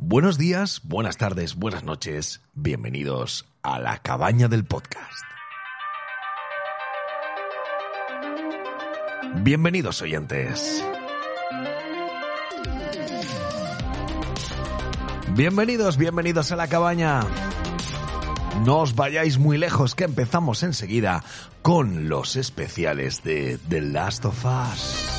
Buenos días, buenas tardes, buenas noches. Bienvenidos a la cabaña del podcast. Bienvenidos oyentes. Bienvenidos, bienvenidos a la cabaña. No os vayáis muy lejos que empezamos enseguida con los especiales de The Last of Us.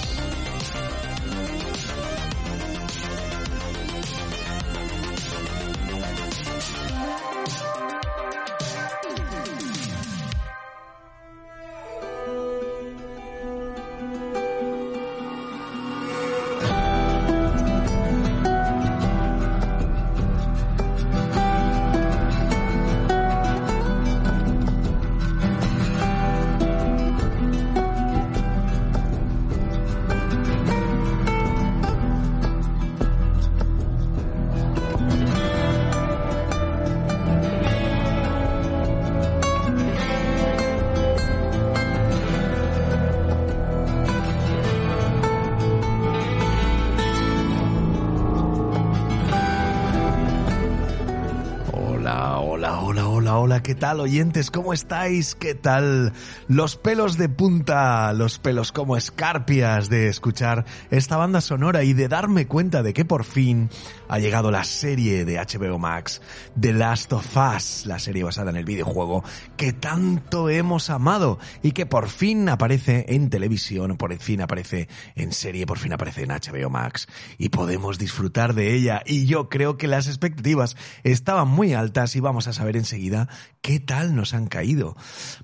Hola, ¿qué tal oyentes? ¿Cómo estáis? ¿Qué tal? Los pelos de punta, los pelos como escarpias de escuchar esta banda sonora y de darme cuenta de que por fin ha llegado la serie de HBO Max, The Last of Us, la serie basada en el videojuego que tanto hemos amado y que por fin aparece en televisión, por fin aparece en serie, por fin aparece en HBO Max y podemos disfrutar de ella y yo creo que las expectativas estaban muy altas y vamos a saber enseguida qué tal nos han caído.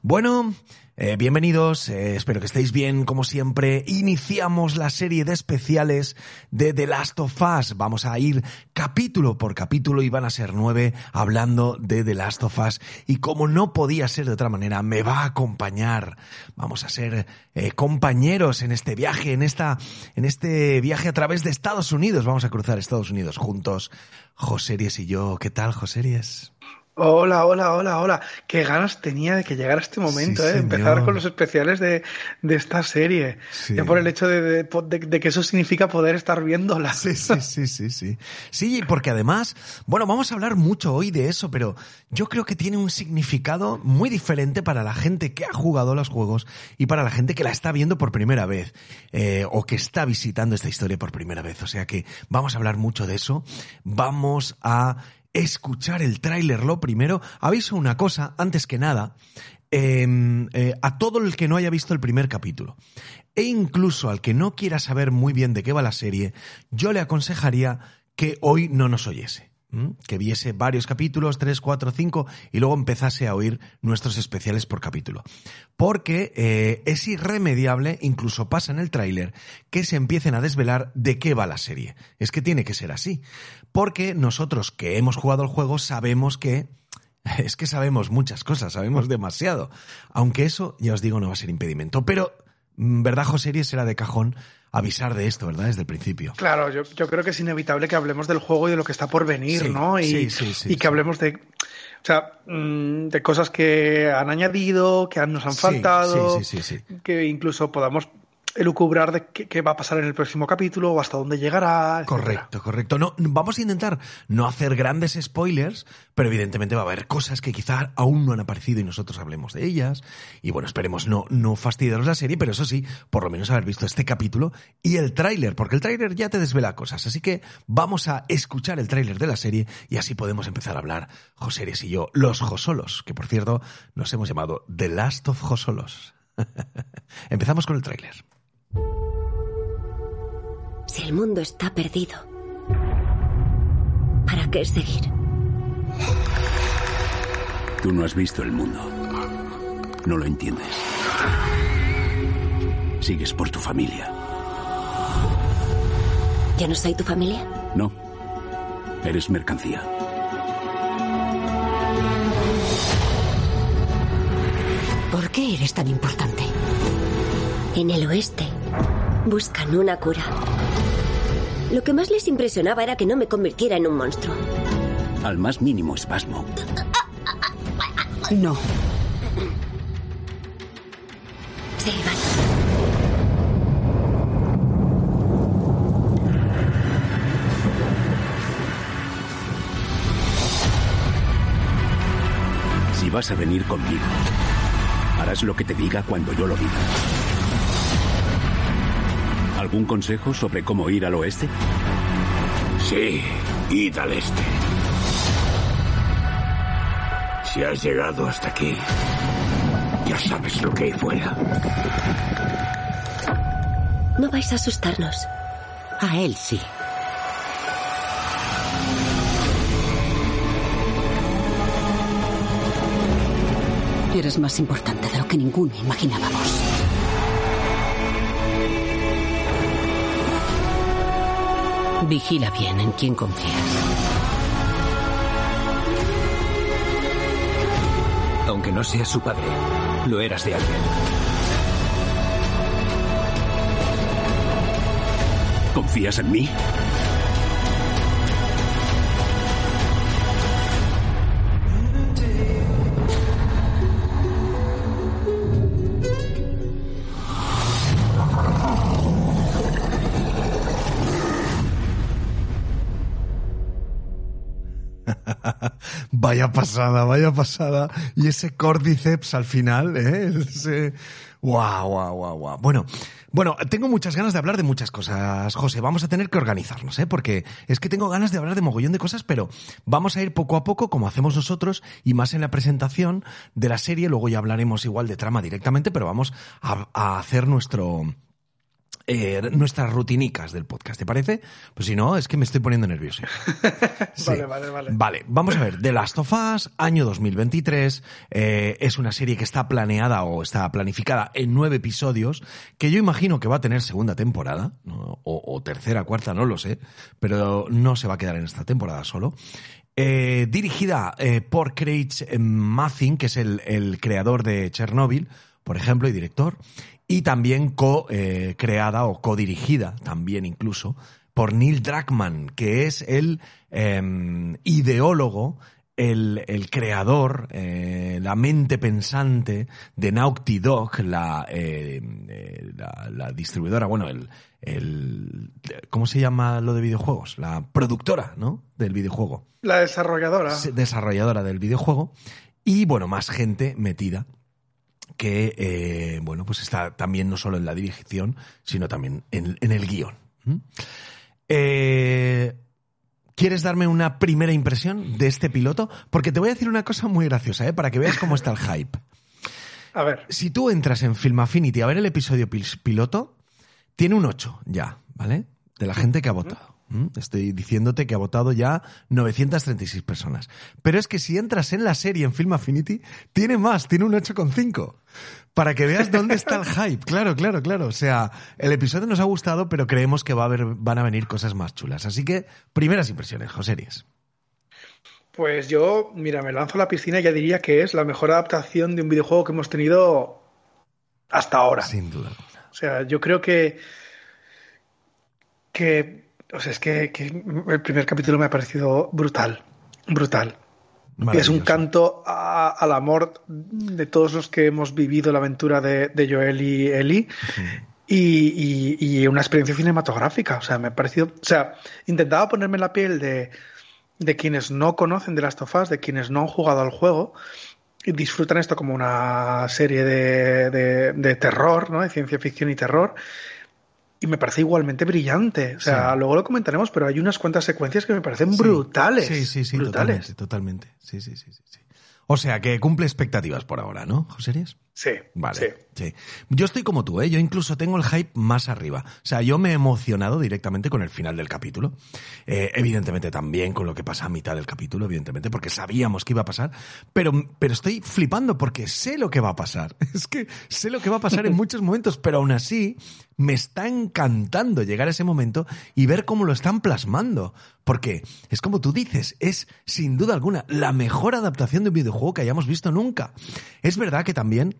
Bueno, eh, bienvenidos, eh, espero que estéis bien como siempre. Iniciamos la serie de especiales de The Last of Us. Vamos a ir capítulo por capítulo y van a ser nueve hablando de The Last of Us. Y como no podía ser de otra manera, me va a acompañar. Vamos a ser eh, compañeros en este viaje, en esta, en este viaje a través de Estados Unidos. Vamos a cruzar Estados Unidos juntos. Joseries y yo. ¿Qué tal, Joseries? Hola, hola, hola, hola. Qué ganas tenía de que llegara este momento, Sí, ¿eh? Empezar con los especiales de, de esta serie. Sí. Ya por el hecho de, de- de- de que eso significa poder estar viéndola. Sí, sí, sí, sí, sí. Sí, porque además, bueno, vamos a hablar mucho hoy de eso, pero yo creo que tiene un significado muy diferente para la gente que ha jugado los juegos y para la gente que la está viendo por primera vez eh, o que está visitando esta historia por primera vez. O sea que vamos a hablar mucho de eso. Vamos a escuchar el tráiler lo primero. Aviso una cosa, antes que nada, eh, eh, a todo el que no haya visto el primer capítulo e incluso al que no quiera saber muy bien de qué va la serie, yo le aconsejaría que hoy no nos oyese. Que viese varios capítulos, tres, cuatro, cinco, y luego empezase a oír nuestros especiales por capítulo. Porque eh, es irremediable, incluso pasa en el tráiler, que se empiecen a desvelar de qué va la serie. Es que tiene que ser así. Porque nosotros que hemos jugado el juego sabemos que es que sabemos muchas cosas, sabemos demasiado. Aunque eso, ya os digo, no va a ser impedimento. Pero, mm, ¿verdad, José? Será de cajón avisar de esto, ¿verdad? Desde el principio. Claro, yo, yo creo que es inevitable que hablemos del juego y de lo que está por venir, Sí, ¿no? Y, sí, sí, sí, y que hablemos de, o sea, mm, de cosas que han añadido, que nos han faltado, sí, sí, sí, sí. que incluso podamos elucubrar de qué, va a pasar en el próximo capítulo o hasta dónde llegará. Correcto, correcto. No, vamos a intentar no hacer grandes spoilers, pero evidentemente va a haber cosas que quizá aún no han aparecido y nosotros hablemos de ellas. Y bueno, esperemos no, no fastidiaros la serie, pero eso sí, por lo menos haber visto este capítulo y el tráiler, porque el tráiler ya te desvela cosas. Así que vamos a escuchar el tráiler de la serie y así podemos empezar a hablar, Joseres y yo, los Josolos, que por cierto nos hemos llamado The Last of Josolos. Empezamos con el tráiler. Si el mundo está perdido, ¿para qué seguir? Tú no has visto el mundo. No lo entiendes. Sigues por tu familia. ¿Yo no soy tu familia? No. Eres mercancía. ¿Por qué eres tan importante? En el oeste buscan una cura. Lo que más les impresionaba era que no me convirtiera en un monstruo. Al más mínimo espasmo. No. Silvan. Si vas a venir conmigo, harás lo que te diga cuando yo lo diga. ¿Algún consejo sobre cómo ir al oeste? Sí, id al este. Si has llegado hasta aquí, ya sabes lo que hay fuera. No vais a asustarnos. A él sí. Eres más importante de lo que ninguno imaginábamos. Vigila bien en quién confías. Aunque no seas su padre, lo eras de alguien. ¿Confías en mí? Vaya pasada, vaya pasada. Y ese córdiceps al final, ¿eh? Ese... Guau, guau, guau, guau. Bueno, bueno, tengo muchas ganas de hablar de muchas cosas, José. Vamos a tener que organizarnos, ¿eh? Porque es que tengo ganas de hablar de mogollón de cosas, pero vamos a ir poco a poco, como hacemos nosotros, y más en la presentación de la serie. Luego ya hablaremos igual de trama directamente, pero vamos a, a hacer nuestro, eh, nuestras rutinicas del podcast, ¿te parece? Pues si no, es que me estoy poniendo nervioso. Sí. Vale, vale, vale. Vale, vamos a ver. The Last of Us, año 2023. eh, es una serie que está planeada o está planificada en nueve episodios, que yo imagino que va a tener segunda temporada, ¿no? o, o tercera, cuarta, no lo sé, pero no se va a quedar en esta temporada solo. Eh, dirigida eh, por Craig Mathin, que es el, el creador de Chernobyl, por ejemplo, y director, y también co-creada o co-dirigida, también incluso, por Neil Druckmann, que es el eh, ideólogo, el, el creador, eh, la mente pensante de Naughty Dog, la, eh, eh, la, la distribuidora, bueno, el, el, ¿cómo se llama lo de videojuegos? La productora, ¿no? Del videojuego. La desarrolladora. Desarrolladora del videojuego. Y bueno, más gente metida que, eh, bueno, pues está también no solo en la dirección, sino también en, en el guion. ¿Mm? Eh, ¿Quieres darme una primera impresión de este piloto? Porque te voy a decir una cosa muy graciosa, ¿eh? para que veas cómo está el hype. A ver. Si tú entras en Film Affinity a ver el episodio pil- piloto, tiene un 8 ya, ¿vale? De la gente que ha votado. ¿Mm? Estoy diciéndote que ha votado ya 936 personas. Pero es que si entras en la serie en Film Affinity, tiene más, tiene un 8,5. Para que veas dónde está el hype. Claro, claro, claro. O sea, el episodio nos ha gustado, pero creemos que va a haber, van a venir cosas más chulas. Así que, primeras impresiones, Joseries. Pues yo, mira, me lanzo a la piscina y ya diría que es la mejor adaptación de un videojuego que hemos tenido hasta ahora. Sin duda. O sea, yo creo que. que. O sea, es que, que el primer capítulo me ha parecido brutal. Brutal. Es un canto a- al amor de todos los que hemos vivido la aventura de, de Joel y Ellie. Y, y- y una experiencia cinematográfica. O sea, me ha parecido. O sea, intentaba ponerme en la piel de, de quienes no conocen de Last of Us, de quienes no han jugado al juego. Y disfrutan esto como una serie de, de- de terror, ¿no? De ciencia ficción y terror. Y me parece igualmente brillante. O sea, Sí. luego lo comentaremos, pero hay unas cuantas secuencias que me parecen brutales. Sí, sí, sí, brutales. totalmente, totalmente. Sí, sí, sí, sí, sí. O sea, que cumple expectativas por ahora, ¿no, Joseries? Sí, Vale. sí. Sí. Yo estoy como tú, ¿eh? Yo incluso tengo el hype más arriba. O sea, yo me he emocionado directamente con el final del capítulo. Eh, evidentemente también con lo que pasa a mitad del capítulo, evidentemente, porque sabíamos que iba a pasar. Pero, pero estoy flipando porque sé lo que va a pasar. Es que sé lo que va a pasar en muchos momentos, pero aún así me está encantando llegar a ese momento y ver cómo lo están plasmando. Porque es como tú dices, es sin duda alguna la mejor adaptación de un videojuego que hayamos visto nunca. Es verdad que también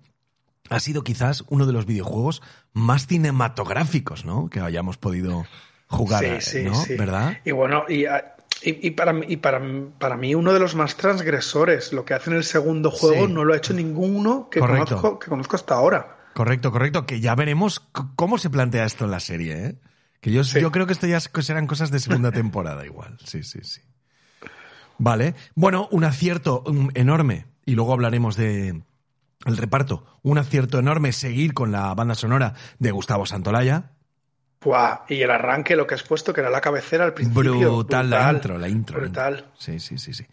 ha sido quizás uno de los videojuegos más cinematográficos, ¿no? Que hayamos podido jugar, Sí, sí, ¿no? sí. ¿Verdad? Y bueno, y, ah, y, y para, mí- y para, para mí uno de los más transgresores. Lo que hace en el segundo juego no lo ha hecho ninguno que Correcto. conozco, que conozco hasta ahora. Correcto, correcto. Que ya veremos cómo se plantea esto en la serie, ¿eh? Que yo, Sí. yo creo que esto ya serán cosas de segunda temporada igual. Sí, sí, sí. Vale. Bueno, un acierto um, enorme. Y luego hablaremos de el reparto. Un acierto enorme seguir con la banda sonora de Gustavo Santolaya. Buah, y el arranque, lo que has puesto, que era la cabecera al principio. Brutal, la intro, la intro. la intro. Brutal. Sí, sí, sí, sí.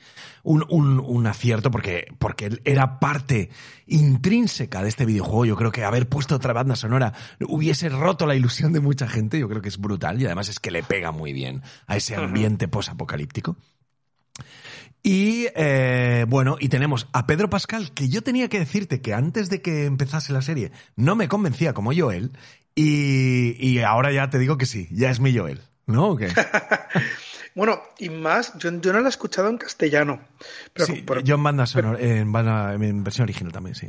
Un, un, un acierto porque, porque era parte intrínseca de este videojuego. Yo creo que haber puesto otra banda sonora hubiese roto la ilusión de mucha gente. Yo creo que es brutal y además es que le pega muy bien a ese ambiente posapocalíptico. Y eh, bueno, y tenemos a Pedro Pascal, que yo tenía que decirte que antes de que empezase la serie no me convencía como Joel, y, y ahora ya te digo que sí, ya es mi Joel, ¿no? ¿O qué? Bueno, y más, yo, yo no la he escuchado en castellano. Pero, Sí, pero, yo en banda sonora, en, banda- en versión original también, sí.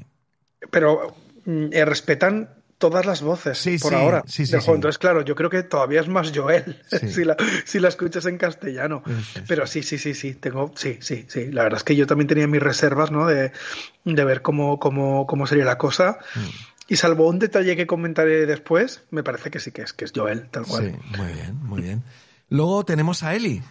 pero, mm, eh, respetan todas las voces Sí, por sí, ahora sí, sí. Entonces, claro, yo creo que todavía es más Joel si, la, si la escuchas en castellano. Pero sí, sí, sí, sí, tengo, sí, sí, sí. La verdad es que yo también tenía mis reservas, ¿no? De, de ver cómo, cómo, cómo sería la cosa. Mm. Y salvo un detalle que comentaré después, me parece que sí que es, que es Joel, tal cual. Sí, muy bien, muy bien. Luego tenemos a Eli,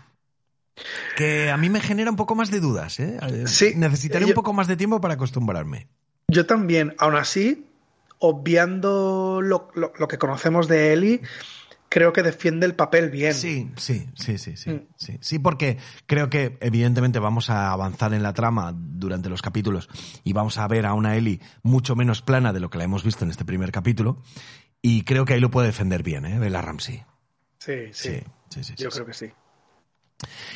que a mí me genera un poco más de dudas, ¿eh? Eh, Sí, Necesitaré yo- un poco más de tiempo para acostumbrarme. Yo también, aún así, obviando lo, lo- lo que conocemos de Ellie, creo que defiende el papel bien. Sí, sí, sí, sí, sí, Mm. sí. Sí, porque creo que evidentemente vamos a avanzar en la trama durante los capítulos y vamos a ver a una Ellie mucho menos plana de lo que la hemos visto en este primer capítulo. Y creo que ahí lo puede defender bien, ¿eh? Bella Ramsey. Sí, sí. Sí, sí, Yo creo que sí.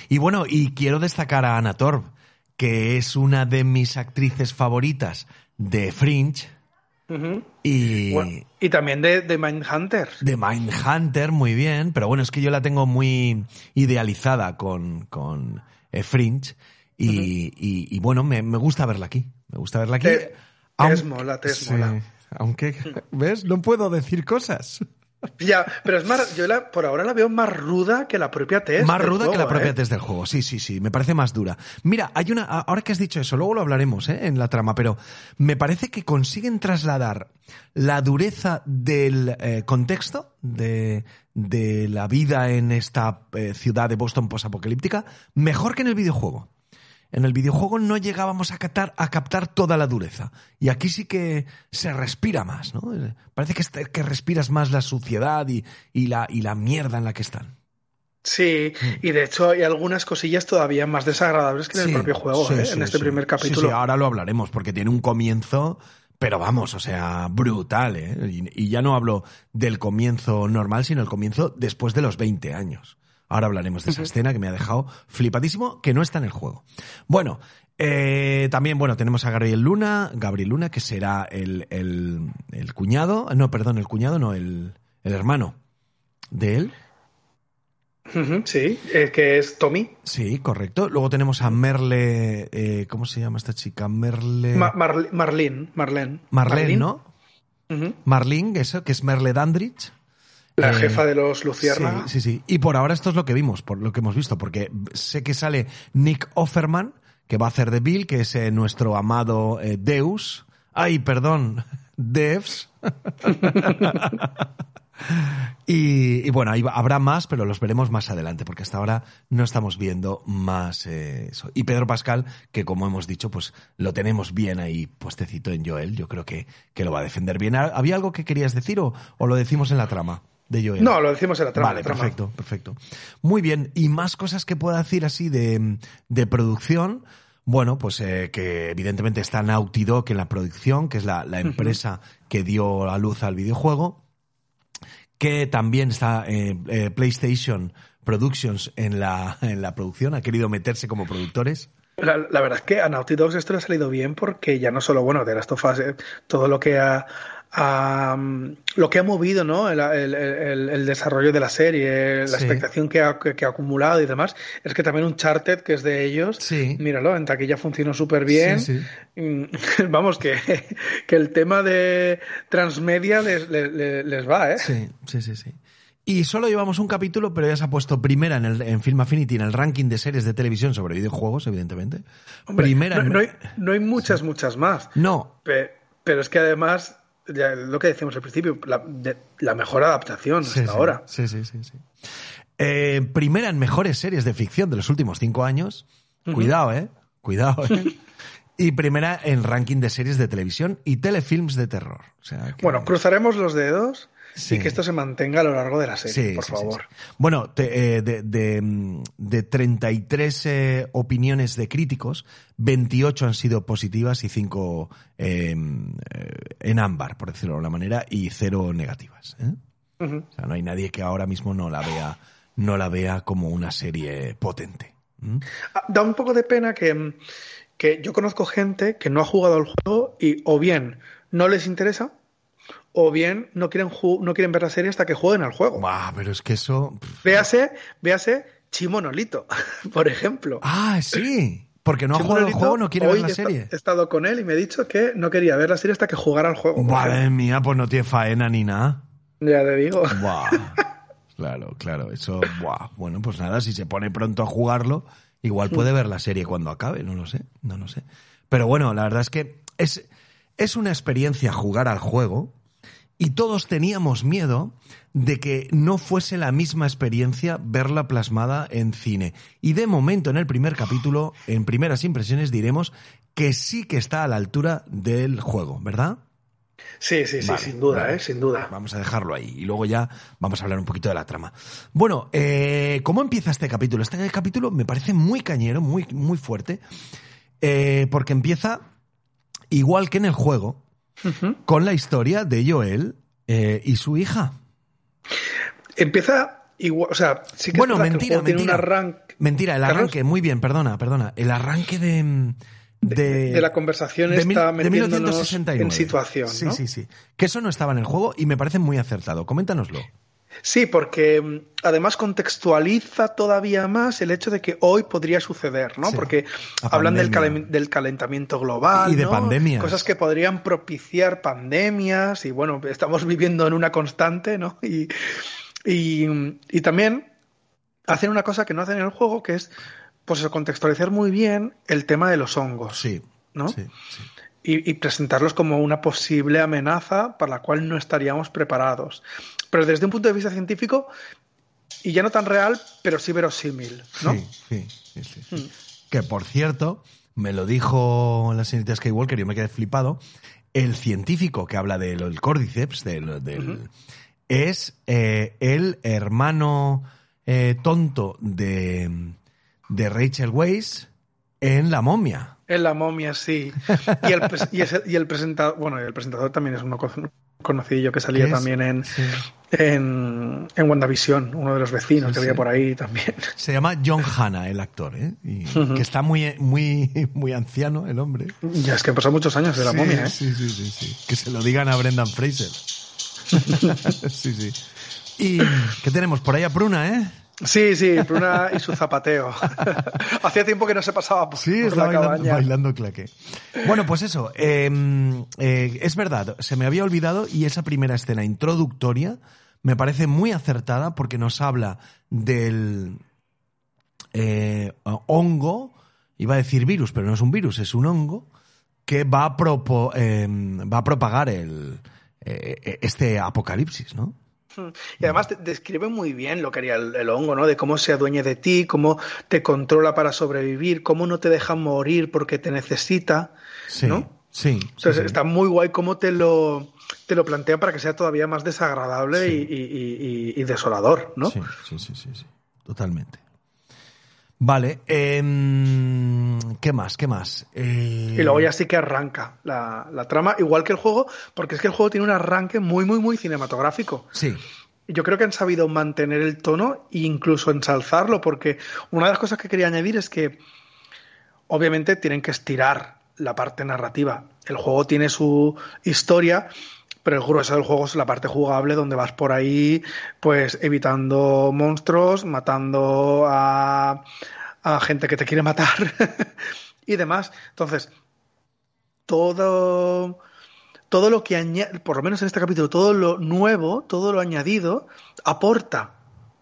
Y bueno, y quiero destacar a Anna Torv, que es una de mis actrices favoritas de Fringe Y Bueno, y también de, de Mindhunter. de Mindhunter, muy bien, pero bueno, es que yo la tengo muy idealizada con, con eh, Fringe y, y- y bueno, me, me gusta verla aquí. Me gusta verla aquí. Te- te Aun- es mola, te es Sí, mola. Aunque, ¿ves? No puedo decir cosas. Ya, pero es más, yo la, por ahora la veo más ruda que la propia Tess. Más ruda que la propia ¿eh? test del juego, sí, sí, sí, me parece más dura. Mira, hay una, ahora que has dicho eso, luego lo hablaremos ¿eh? en la trama, pero me parece que consiguen trasladar la dureza del eh, contexto de, de la vida en esta eh, ciudad de Boston posapocalíptica mejor que en el videojuego. En el videojuego no llegábamos a captar, a captar toda la dureza. Y aquí sí que se respira más, ¿no? Parece que, est- que respiras más la suciedad y, y la, y la mierda en la que están. Sí, y de hecho hay algunas cosillas todavía más desagradables que en Sí, el propio juego, sí, ¿eh? sí, en este primer capítulo. sí, ahora lo hablaremos porque tiene un comienzo, pero vamos, o sea, brutal, ¿eh? Y, y ya no hablo del comienzo normal, sino el comienzo después de los 20 años. Ahora hablaremos de esa escena que me ha dejado flipadísimo, que no está en el juego. Bueno, eh, también, bueno, tenemos a Gabriel Luna, Gabriel Luna, que será el, el, el cuñado, no, perdón, el cuñado, no, el, el hermano de él. Sí, eh, que es Tommy. Sí, correcto. Luego tenemos a Merle, eh, ¿cómo se llama esta chica? Merle... Ma- Marle- Marlene, Marlene. Marlene, ¿no? Ujú. Marlene, eso, que es Merle Dandridge. La Eh, jefa de los Lucierna. Sí, sí, sí. Y por ahora esto es lo que vimos, por lo que hemos visto, porque sé que sale Nick Offerman, que va a hacer de Bill, que es eh, nuestro amado eh, Deus. Ay, perdón, Devs. y, y bueno, ahí va- habrá más, pero los veremos más adelante, porque hasta ahora no estamos viendo más eh, eso. Y Pedro Pascal, que como hemos dicho, pues lo tenemos bien ahí puestecito en Joel. Yo creo que, que lo va a defender bien. ¿Había algo que querías decir o, o lo decimos en la trama de Joel? No, lo decimos en la trama. Vale, la trama. perfecto, perfecto. Muy bien. Y más cosas que pueda decir así de, de producción. bueno, pues eh, que evidentemente está Naughty Dog en la producción, que es la, la empresa que dio a luz al videojuego, que también está eh, eh, PlayStation Productions en la, en la producción, ha querido meterse como productores. La, la verdad es que a Naughty Dog esto le ha salido bien porque ya no solo, bueno, de las tofas, todo lo que ha, ha, lo que ha movido ¿no? el, el- el- el desarrollo de la serie, la Sí. expectación que ha, que, que ha acumulado y demás, es que también un Charted que es de ellos, Sí. míralo, en taquilla funcionó súper bien. Sí. Mm, Vamos, que, que el tema de transmedia les, les, va, ¿eh? Sí, sí, sí, sí. Y solo llevamos un capítulo, pero ya se ha puesto primera en, el, en Film Affinity, en el ranking de series de televisión sobre videojuegos, evidentemente. Hombre, primera no, en- no hay, no hay muchas, muchas más. No, Pe- Pero es que además, lo que decíamos al principio, la, de- la mejor adaptación Sí, hasta sí, ahora. Sí, sí, sí, sí. Eh, primera en mejores series de ficción de los últimos cinco años. Cuidado, eh. Cuidado, eh. y primera en ranking de series de televisión y telefilms de terror. O sea, que- Bueno, cruzaremos los dedos Sí. y que esto se mantenga a lo largo de la serie, Sí, por sí, favor. Bueno, te- eh, de, de, mm, de 33 eh, opiniones de críticos, 28 han sido positivas y 5 en ámbar, por decirlo de alguna manera, y 0 negativas. ¿eh? O sea, no hay nadie que ahora mismo no la vea, no la vea como una serie potente. ¿Mm? Ah, Da un poco de pena que, que yo conozco gente que no ha jugado al juego y o bien no les interesa o bien no quieren, no quieren ver la serie hasta que jueguen al juego. Buah, pero es que eso... Véase, véase Chimonolito, por ejemplo. Ah, sí. Porque no ha jugado el juego, no quiere ver la he serie. He estado con él y me ha dicho que no quería ver la serie hasta que jugara al juego. Madre mía, pues no tiene faena ni nada. Ya te digo. Buah. Claro, claro, eso, buah. Bueno, pues nada, si se pone pronto a jugarlo, igual puede ver la serie cuando acabe, no lo sé, no lo sé. Pero bueno, la verdad es que es, es una experiencia jugar al juego y todos teníamos miedo de que no fuese la misma experiencia verla plasmada en cine. Y de momento, en el primer capítulo, en primeras impresiones, diremos que sí que está a la altura del juego, ¿verdad? Sí, sí, sí, Vale, sin duda, vale. ¿eh? Sin duda. Vamos a dejarlo ahí y luego ya vamos a hablar un poquito de la trama. Bueno, eh, ¿cómo empieza este capítulo? Este capítulo me parece muy cañero, muy, muy fuerte, eh, porque empieza igual que en el juego, Con la historia de Joel eh, y su hija. Empieza igual, o sea, sí que bueno, es verdad que el mentira, tiene mentira. un arranque Mentira, el Carlos. arranque, muy bien, perdona, perdona. El arranque de... De, de la conversación de mil- está metiéndonos 1969. en situación, Sí, ¿no? sí, sí. Que eso no estaba en el juego y me parece muy acertado. Coméntanoslo. Sí, porque mm, además contextualiza todavía más el hecho de que hoy podría suceder, ¿no? Sí. Porque La hablan del, pandemia. calen- del calentamiento global. Y de ¿no? pandemias. Cosas que podrían propiciar pandemias y bueno, estamos viviendo en una constante, ¿no? Y, y, y también hacen una cosa que no hacen en el juego, que es pues contextualizar muy bien el tema de los hongos. Sí. ¿no? Sí, sí. y, y presentarlos como una posible amenaza para la cual no estaríamos preparados. Pero desde un punto de vista científico, y ya no tan real, pero sí verosímil, ¿no? Sí, sí, sí, sí, sí. Que por cierto, me lo dijo la señorita Skywalker yo me quedé flipado. El científico que habla del del Cordyceps, del, del- es eh, el hermano eh, tonto de, de Rachel Weisz en La momia. En la momia, sí. Y el, y ese- y el presentador, bueno, el presentador también es uno conocidillo que salía también en, Sí. en, en WandaVision, uno de los vecinos Sí, que había sí. por ahí también. Se llama John Hanna, el actor, ¿eh? Y que está muy, muy, muy anciano, el hombre. Ya es que pasado muchos años de la momia, ¿eh? Sí, sí, sí, sí. Que se lo digan a Brendan Fraser. sí, sí. ¿Y qué tenemos por ahí a Pruna, eh? Sí, sí, Pruna y su zapateo. Hacía tiempo que no se pasaba por, Sí, por la bailando, cabaña. bailando claque. Bueno, pues eso. eh, eh, es verdad, se me había olvidado y esa primera escena introductoria me parece muy acertada porque nos habla del eh, hongo, iba a decir virus, pero no es un virus, es un hongo que va a, propo- eh, va a propagar el, eh, este apocalipsis, ¿no? Y además te- describe muy bien lo que haría el, el hongo, ¿no? De cómo se adueña de ti, cómo te controla para sobrevivir, cómo no te deja morir porque te necesita, Sí, ¿no? sí. O sea, sí, sí. está muy guay cómo te lo, te lo plantea para que sea todavía más desagradable y, y- y- y desolador, ¿no? Sí, sí, sí, sí, sí. Totalmente. Vale. em, ¿Qué más? ¿Qué más? Y luego ya sí que arranca la, la, trama, igual que el juego, porque es que el juego tiene un arranque muy, muy, muy cinematográfico. Sí. Yo creo que han sabido mantener el tono e incluso ensalzarlo, porque una de las cosas que quería añadir es que obviamente tienen que estirar la parte narrativa. El juego tiene su historia, pero el grueso del juego es la parte jugable donde vas por ahí, pues evitando monstruos, matando a, a gente que te quiere matar y demás. Entonces, todo todo lo que añade, por lo menos en este capítulo, todo lo nuevo, todo lo añadido, aporta.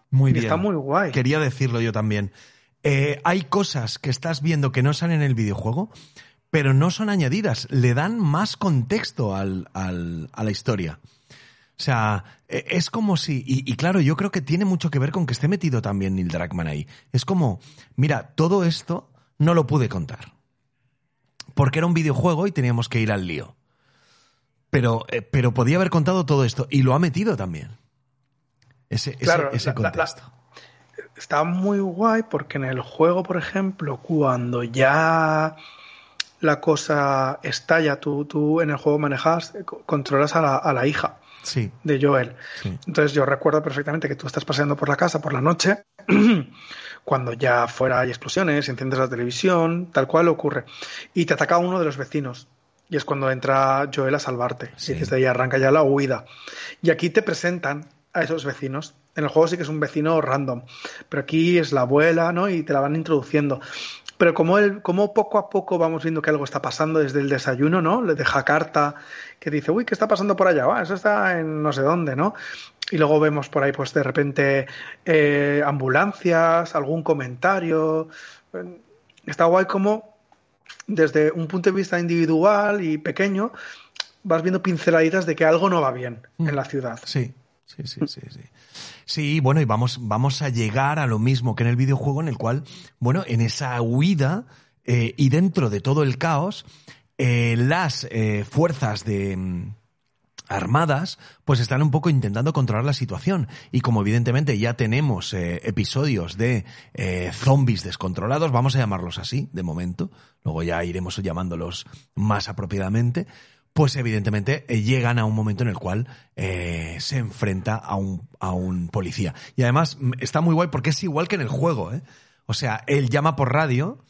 Muy bien. Está muy guay. Quería decirlo yo también. Eh, hay cosas que estás viendo que no salen en el videojuego, pero no son añadidas. Le dan más contexto al, al, a la historia. O sea, e, es como si. Y, y, claro, yo creo que tiene mucho que ver con que esté metido también Neil Druckmann ahí. Es como, mira, todo esto no lo pude contar. Porque era un videojuego y teníamos que ir al lío. Pero, eh, pero podía haber contado todo esto y lo ha metido también. Ese, claro, ese, ese la, contexto. La, la, está muy guay porque en el juego, por ejemplo, cuando ya la cosa estalla, tú, tú en el juego manejas, controlas a la, a la hija sí. de Joel. Sí. Entonces yo recuerdo perfectamente que tú estás paseando por la casa por la noche, cuando ya fuera hay explosiones, enciendes la televisión, tal cual ocurre, y te ataca uno de los vecinos. Y es cuando entra Joel a salvarte. Sí. Y desde ahí arranca ya la huida. Y aquí te presentan a esos vecinos. En el juego sí que es un vecino random. Pero aquí es la abuela, ¿no? Y te la van introduciendo. Pero como, el, como poco a poco vamos viendo que algo está pasando desde el desayuno, ¿no? Le deja carta que dice, uy, ¿qué está pasando por allá? Ah, eso está en no sé dónde, ¿no? Y luego vemos por ahí, pues de repente, eh, ambulancias, algún comentario. Está guay como desde un punto de vista individual y pequeño, vas viendo pinceladitas de que algo no va bien mm. en la ciudad. Sí, sí, sí, sí, sí. Sí, bueno, y vamos, vamos a llegar a lo mismo que en el videojuego, en el cual, bueno, en esa huida eh, y dentro de todo el caos, eh, las eh, fuerzas de armadas, pues están un poco intentando controlar la situación. Y como evidentemente ya tenemos episodios de eh, zombies descontrolados, vamos a llamarlos así, de momento, luego ya iremos llamándolos más apropiadamente, pues evidentemente eh, llegan a un momento en el cual eh, se enfrenta a un, a un policía. Y además está muy guay porque es igual que en el juego, ¿eh? O sea, él llama por radio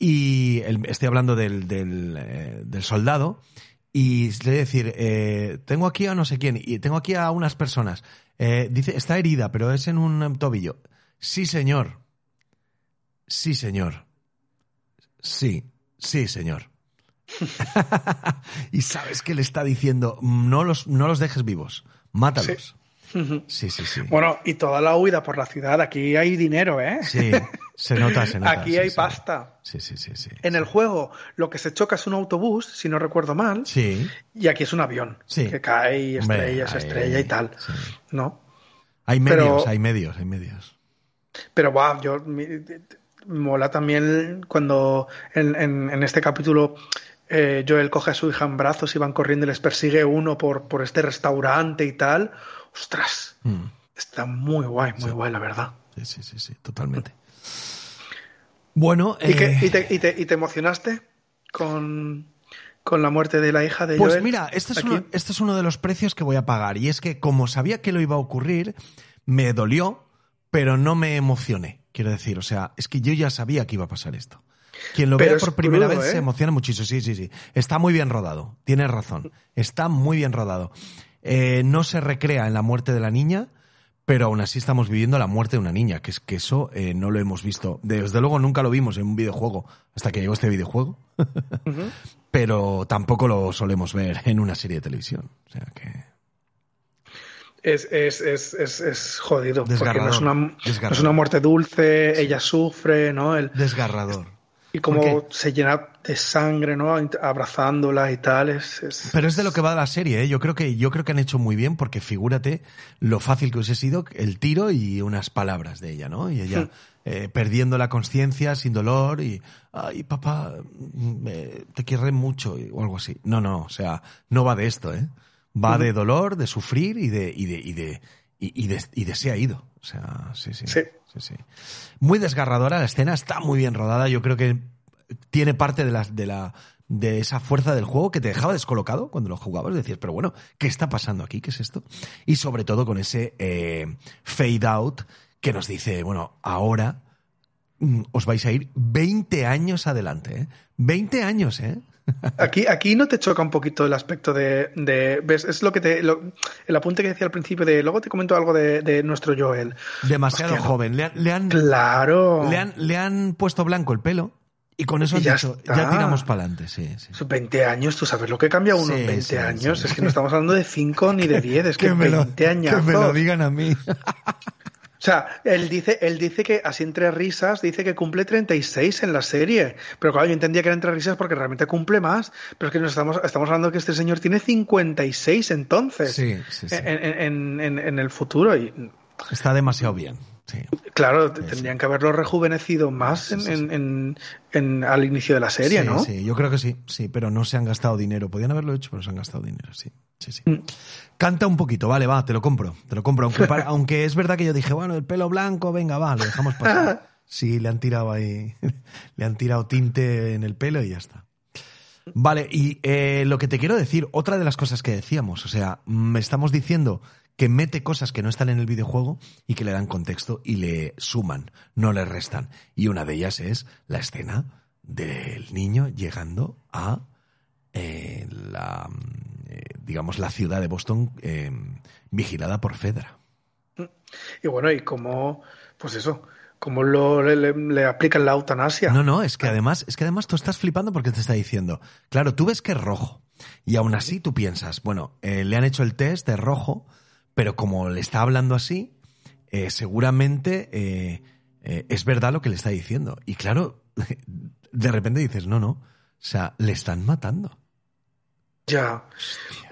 y estoy hablando del, del, eh, soldado y le decir, tengo aquí a no sé quién y tengo aquí a unas personas. Dice, está herida, pero es en un tobillo. Sí, señor. Sí, señor. Sí, sí, señor. y sabes que le está diciendo, no los, no los dejes vivos, mátalos. Sí. Sí, sí, sí. Bueno, y toda la huida por la ciudad, aquí hay dinero, ¿eh? Sí, se nota, se nota. Aquí sí, hay sí. pasta. Sí, sí, sí, sí. En el juego, lo que se choca es un autobús, si no recuerdo mal. Sí. Y aquí es un avión. Sí. Que cae y estrella, se estrella y tal. ¿No? Hay medios, Pero- hay medios, hay medios. Pero wow, yo mola también cuando en, en, en este capítulo eh, Joel coge a su hija en brazos y van corriendo y les persigue uno por, por este restaurante y tal. Ostras, Mm. está muy guay, muy Sí. guay, la verdad. Sí, sí, sí, sí, totalmente. Bueno, ¿Y, qué- eh, y te, y te- y te emocionaste con, con la muerte de la hija de Pues Joel? mira, este es, uno, este es uno de los precios que voy a pagar. Y es que como sabía que lo iba a ocurrir, me dolió, pero no me emocioné. Quiero decir, o sea, es que yo ya sabía que iba a pasar esto. Quien lo Pero vea por primera crudo, vez ¿eh? se emociona muchísimo. Sí, sí, sí. Está muy bien rodado. Tienes razón. Está muy bien rodado. Eh, no se recrea en la muerte de la niña, pero aún así estamos viviendo la muerte de una niña, que es que eso eh, no lo hemos visto. Desde luego nunca lo vimos en un videojuego hasta que llegó este videojuego. Pero tampoco lo solemos ver en una serie de televisión. O sea que. Es, es, es, es, es jodido, porque no es, una, no es desgarrador. una muerte dulce, ella sufre, ¿no? El, Desgarrador. Y como se llena de sangre, ¿no? Abrazándola y tal, es... Pero es de lo que va la serie, ¿eh? Yo creo que, yo creo que han hecho muy bien, porque figúrate lo fácil que hubiese sido el tiro y unas palabras de ella, ¿no? Y ella Hmm. eh, perdiendo la conciencia, sin dolor, y ay papá, eh, te quiero mucho, o algo así. No, no, o sea, no va de esto, ¿eh? Va Ujú. de dolor, de sufrir y de, y de, y de, y, y de, y de se ha ido. O sea, sí, sí. Sí. Sí, sí. Muy desgarradora la escena, está muy bien rodada. Yo creo que tiene parte de la de esa fuerza del juego que te dejaba descolocado cuando lo jugabas. Decías, pero bueno, ¿qué está pasando aquí? ¿Qué es esto? Y sobre todo con ese eh, fade out que nos dice, bueno, ahora mm, os vais a ir 20 años adelante, ¿eh? 20 años, ¿eh? Aquí, aquí no te choca un poquito el aspecto de, de ¿ves? Es lo que te, lo- el apunte que decía al principio de, luego te comento algo de, de nuestro Joel. Demasiado Hostia, joven. Le, han- le han, Claro. le, han, le han puesto blanco el pelo y con eso Y han ya dicho, ya tiramos para adelante, sí, sí. Esos 20 años, tú sabes lo que cambia uno Sí, en 20 sí, años. sí. Es que no estamos hablando de 5 ni de 10, es que, lo, 20 años. que me lo digan a mí. O sea, él dice, él dice que, así entre risas, dice que cumple 36 en la serie. Pero claro, yo entendía que era entre risas porque realmente cumple más. Pero es que nos estamos, estamos hablando que este señor tiene 56 entonces. Sí, sí, sí. En, en- en- en el futuro. Y Está demasiado bien. Sí. claro, tendrían que haberlo rejuvenecido más en, en- en- en- al inicio de la serie, sí, ¿no? Sí, yo creo que sí, sí, pero no se han gastado dinero. Podían haberlo hecho, pero se han gastado dinero, sí. Sí, sí. Mm. Canta un poquito, vale, va, te lo compro, te lo compro. Aunque, es verdad que yo dije, bueno, el pelo blanco, venga, va, lo dejamos pasar. Sí, le han tirado ahí, le han tirado tinte en el pelo y ya está. Vale, y eh, lo que te quiero decir, otra de las cosas que decíamos, o sea, me estamos diciendo que mete cosas que no están en el videojuego y que le dan contexto y le suman, no le restan. Y una de ellas es la escena del niño llegando a eh, la, mm, eh, digamos, la ciudad de Boston eh, vigilada por Fedra. Y bueno, y cómo, pues eso, cómo lo, le, le- le aplican la eutanasia. No, no, es que además, es que además tú estás flipando porque te está diciendo, claro, tú ves que es rojo y aún así tú piensas, bueno, eh, le han hecho el test de rojo, pero como le está hablando así, eh, seguramente eh, eh, es verdad lo que le está diciendo. Y claro, de repente dices, no, no, o sea, le están matando. Ya.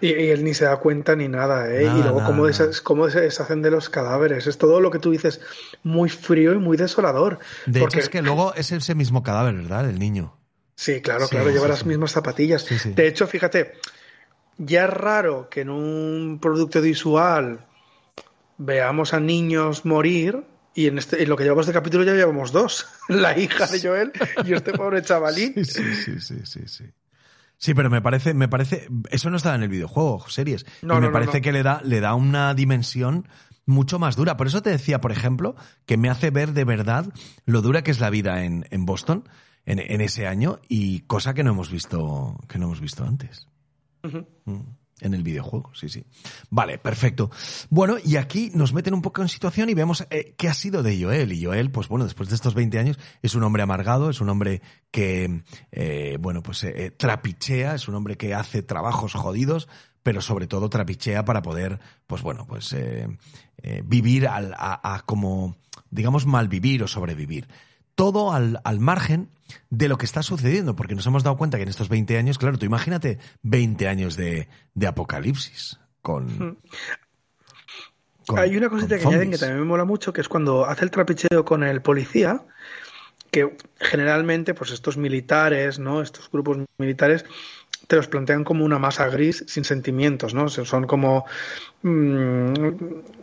Y, y él ni se da cuenta ni nada, ¿eh? Nada, y luego nada, cómo, nada. des- cómo se deshacen de los cadáveres. Es todo lo que tú dices, muy frío y muy desolador. De Porque- hecho, es que luego es ese mismo cadáver, ¿verdad? El niño. Sí, claro, Sí, claro, lleva sí, las mismas zapatillas. De hecho, fíjate, ya es raro que en un producto visual veamos a niños morir. Y en, este, en lo que llevamos de capítulo ya llevamos dos. La hija de Joel y este pobre chavalín. Sí, sí, sí, sí, sí. Sí, pero me parece, me parece, eso no estaba en el videojuego, series. No, y me no, parece no. que le da, le da una dimensión mucho más dura. Por eso te decía, por ejemplo, que me hace ver de verdad lo dura que es la vida en, en Boston en, en ese año y cosa que no hemos visto, que no hemos visto antes. Mm, En el videojuego, sí, sí. Vale, perfecto. Bueno, y aquí nos meten un poco en situación y vemos eh, qué ha sido de Joel. Y Joel, pues bueno, después de estos 20 años, es un hombre amargado, es un hombre que, eh, bueno, pues eh, trapichea, es un hombre que hace trabajos jodidos, pero sobre todo trapichea para poder, pues bueno, pues vivir al, a, a como, digamos, malvivir o sobrevivir todo al, al margen de lo que está sucediendo, porque nos hemos dado cuenta que en estos 20 años, claro, tú imagínate 20 años de, de apocalipsis con... con- Hay una cosita que añaden que también me mola mucho, que es cuando hace el trapicheo con el policía, que generalmente, pues estos militares, ¿no? Estos grupos militares te los plantean como una masa gris sin sentimientos, ¿no? Son como, mm,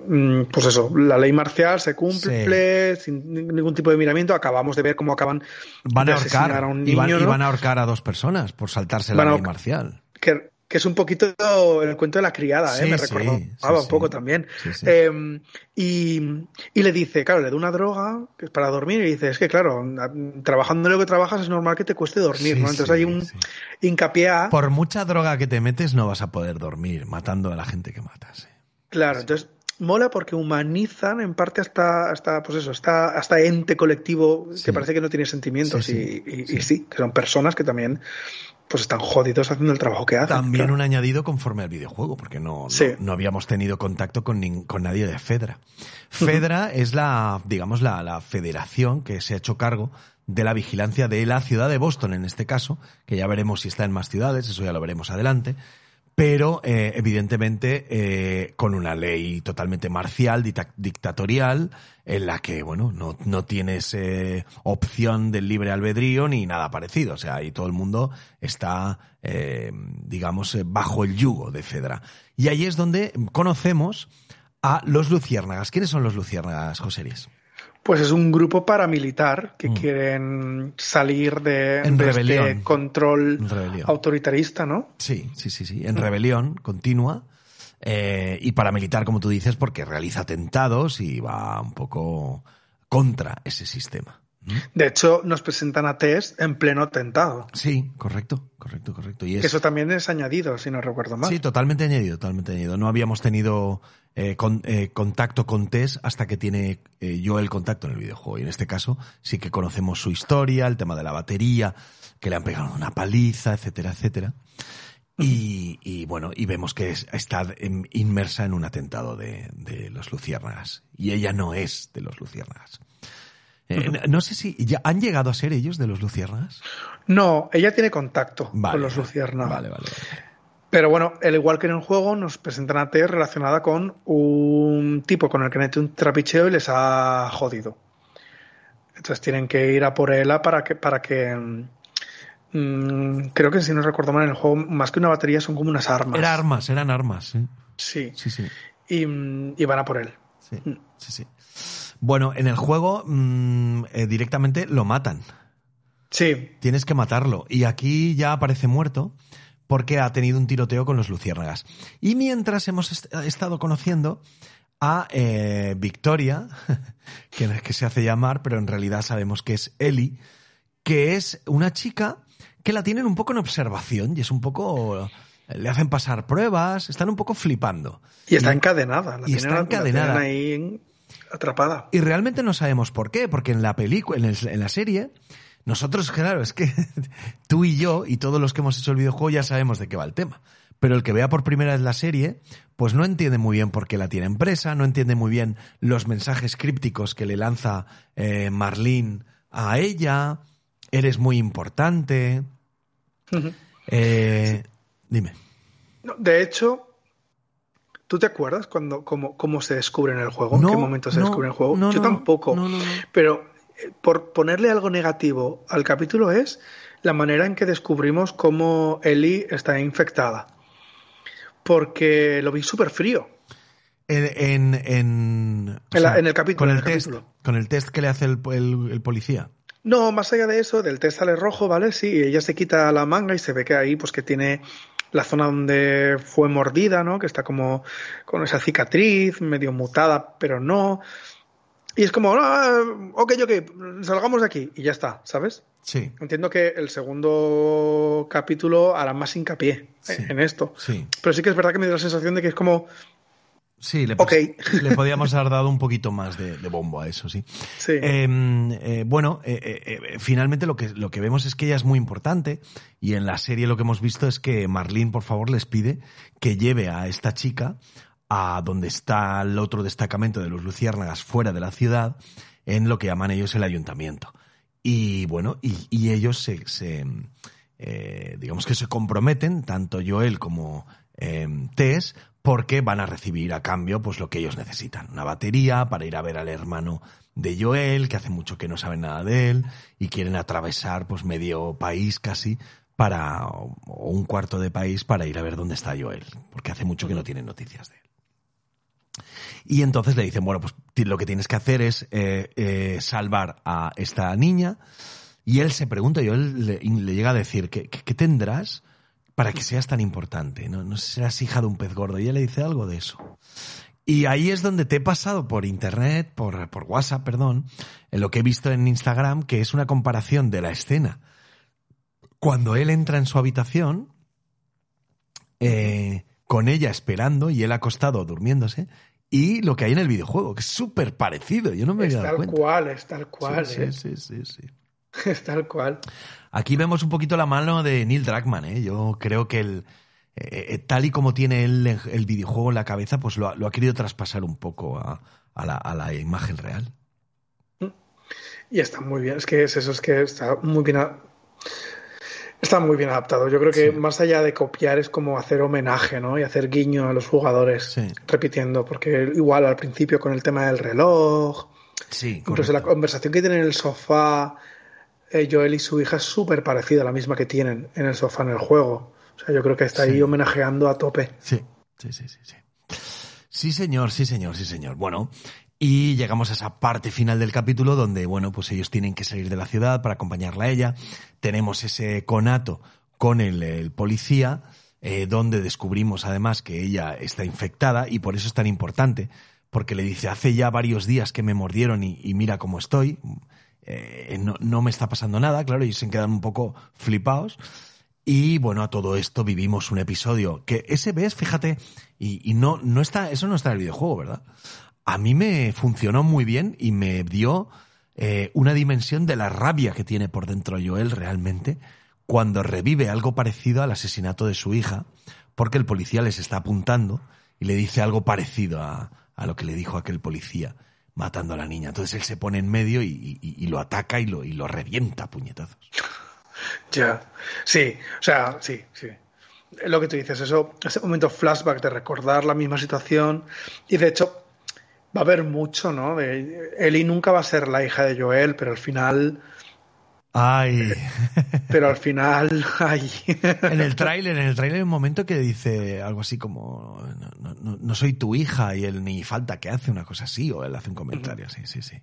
mm, pues eso, la ley marcial se cumple sin ningún tipo de miramiento. Acabamos de ver cómo acaban Van de a asesinar ahorcar, a un y, van, niño, y van a ahorcar a dos personas por saltarse Van la ley marcial. que, que es un poquito el cuento de la criada, ¿eh? Me recordaba sí, un poco también. Eh, y, y le dice, claro, le da una droga que es para dormir y dice, es que claro, trabajando en lo que trabajas es normal que te cueste dormir, ¿no? Entonces hay un hincapié a... Por mucha droga que te metes no vas a poder dormir matando a la gente que matas. eh. Claro, entonces mola porque humanizan en parte hasta, hasta pues eso, hasta, hasta ente colectivo Sí. que parece que no tiene sentimientos Sí, sí, y, y- sí. y sí, que son personas que también pues están jodidos haciendo el trabajo que hacen. También claro. un añadido conforme al videojuego, porque no, no, Sí. no habíamos tenido contacto con, nin- con nadie de Fedra. Fedra es la, digamos, la, la federación que se ha hecho cargo de la vigilancia de la ciudad de Boston, en este caso, que ya veremos si está en más ciudades, eso ya lo veremos adelante, pero eh, evidentemente eh, con una ley totalmente marcial, dictatorial, en la que, bueno, no, no tienes eh, opción del libre albedrío ni nada parecido. O sea, ahí todo el mundo está, eh, digamos, bajo el yugo de Fedra. Y ahí es donde conocemos a los luciérnagas. ¿Quiénes son los luciérnagas, José Luis? Pues es un grupo paramilitar que Mm. quieren salir de, En de rebelión. este control rebelión. autoritarista, ¿no? Sí, sí, sí, sí. En rebelión continua. eh, y paramilitar, como tú dices, porque realiza atentados y va un poco contra ese sistema. De hecho, nos presentan a Tess en pleno atentado. Sí, correcto, correcto, correcto. Y es, Eso también es añadido, si no recuerdo mal. Sí, totalmente añadido, totalmente añadido. No habíamos tenido eh, con- eh, contacto con Tess hasta que tiene eh, yo el contacto en el videojuego. Y en este caso sí que conocemos su historia, el tema de la batería, que le han pegado una paliza, etcétera, etcétera. Y, y, bueno, y vemos que es- está inmersa en un atentado de, de los luciérnagas. Y ella no es de los luciérnagas. Eh, no- sé si ya han llegado a ser ellos de los luciérnagas. No, ella tiene contacto Vale, con los vale, luciérnagas. Vale, vale, vale. Pero bueno, al igual que en el juego, nos presentan a Tess relacionada con un tipo con el que han hecho un trapicheo y les ha jodido. Entonces tienen que ir a por ella para que, para que mm, creo que si no recuerdo mal en el juego, más que una batería son como unas armas. Eran armas, eran armas, sí. Sí. Sí, sí. Y, mm, y van a por él. Sí, sí, sí. Bueno, en el juego mm, eh, directamente lo matan. Sí, Tienes que matarlo. Y aquí ya aparece muerto porque ha tenido un tiroteo con los luciérnagas. Y mientras hemos est- estado conociendo a eh, Victoria, que, que se hace llamar, pero en realidad sabemos que es Ellie, que es una chica que la tienen un poco en observación y es un poco... Le hacen pasar pruebas, están un poco flipando. y está encadenada. La y tienen- está encadenada. tienen ahí en- atrapada. Y realmente no sabemos por qué, porque en la película, en, la serie, nosotros, claro, es que tú y yo y todos los que hemos hecho el videojuego ya sabemos de qué va el tema. Pero el que vea por primera vez la serie, pues no entiende muy bien por qué la tiene empresa, no entiende muy bien los mensajes crípticos que le lanza eh, Marlene a ella. Eres muy importante. Eh, Dime. No, de hecho, ¿tú te acuerdas cuando cómo, cómo se descubre en el juego? No, ¿En qué momento se no, descubre en el juego? no, Yo tampoco. Pero eh, por ponerle algo negativo al capítulo es la manera en que descubrimos cómo Ellie está infectada. Porque lo vi súper frío. En, en, en, o En el capítulo, Con el, el test, capítulo. con el test que le hace el, el- el policía. No, más allá de eso, del test sale rojo, ¿vale? Sí, ella se quita la manga y se ve que ahí, pues que tiene la zona donde fue mordida, ¿no? Que está como con esa cicatriz, medio mutada, pero no. Y es como, ah, ok, ok, salgamos de aquí y ya está, ¿sabes? Sí. Entiendo que el segundo capítulo hará más hincapié Sí. en esto. Sí. Pero sí que es verdad que me dio la sensación de que es como, Sí, le, Ok. le podíamos haber dado un poquito más de, de bombo a eso, sí. sí, Eh, eh, bueno, eh, eh, finalmente lo que, lo que vemos es que ella es muy importante y en la serie lo que hemos visto es que Marlene, por favor, les pide que lleve a esta chica a donde está el otro destacamento de los luciérnagas fuera de la ciudad, en lo que llaman ellos el ayuntamiento. Y bueno, y, y ellos se, se, digamos que se comprometen, tanto Joel como eh, Tess, porque van a recibir a cambio pues lo que ellos necesitan. Una batería para ir a ver al hermano de Joel, que hace mucho que no saben nada de él, y quieren atravesar pues medio país casi para, o un cuarto de país para ir a ver dónde está Joel, porque hace mucho que no tienen noticias de él. Y entonces le dicen, bueno, pues lo que tienes que hacer es eh, eh, salvar a esta niña. Y él se pregunta, y él le, llega a decir, ¿qué, qué, qué tendrás para que seas tan importante? ¿No? no serás hija de un pez gordo. Y él le dice algo de eso. Y ahí es donde te he pasado por internet, por, por WhatsApp, perdón, en lo que he visto en Instagram, que es una comparación de la escena. Cuando él entra en su habitación, eh, con ella esperando y él acostado durmiéndose, y lo que hay en el videojuego, que es súper parecido. Yo no me es había dado tal cuenta. cual, es tal cual, Sí, ¿eh? sí, sí, sí, sí. es tal cual. Aquí vemos un poquito la mano de Neil Druckmann, ¿eh? Yo creo que el, eh, eh, tal y como tiene él el, videojuego en la cabeza, pues lo, ha- lo ha querido traspasar un poco a, a la, a la imagen real. Y está muy bien, es que es eso, es que está muy bien, a- está muy bien adaptado. Yo creo que Sí. más allá de copiar es como hacer homenaje, ¿no? Y hacer guiño a los jugadores, Sí. repitiendo, porque igual al principio con el tema del reloj, Sí, incluso la conversación que tienen en el sofá, Joel y su hija es súper parecida a la misma que tienen en el sofá en el juego. O sea, yo creo que está Sí. ahí homenajeando a tope. Sí, sí, sí, sí, sí. Sí, señor, sí, señor, sí, señor. Bueno, Y llegamos a esa parte final del capítulo donde, bueno, pues ellos tienen que salir de la ciudad para acompañarla a ella. Tenemos ese conato con el, el policía, eh, donde descubrimos además que ella está infectada y por eso es tan importante, porque le dice, hace ya varios días que me mordieron y, y mira cómo estoy, eh, no, no, me está pasando nada, claro, ellos se quedan un poco flipados. Y bueno, a todo esto vivimos un episodio que ese ves, fíjate, y, y no, no está, eso no está en el videojuego, ¿verdad? A mí me funcionó muy bien y me dio eh, una dimensión de la rabia que tiene por dentro Joel realmente cuando revive algo parecido al asesinato de su hija, porque el policía les está apuntando y le dice algo parecido a, a lo que le dijo aquel policía matando a la niña. Entonces él se pone en medio y, lo ataca y lo, y lo revienta a puñetazos. Ya, sí, o sea, sí, sí. Lo que tú dices, eso, ese momento flashback de recordar la misma situación y de hecho va a haber mucho, ¿no? De, Ellie nunca va a ser la hija de Joel, pero al final... Ay. Pero al final, ay. En el tráiler, en el tráiler hay un momento que dice algo así como no, no, no, soy tu hija y él ni falta que hace una cosa así o él hace un comentario así, sí, sí.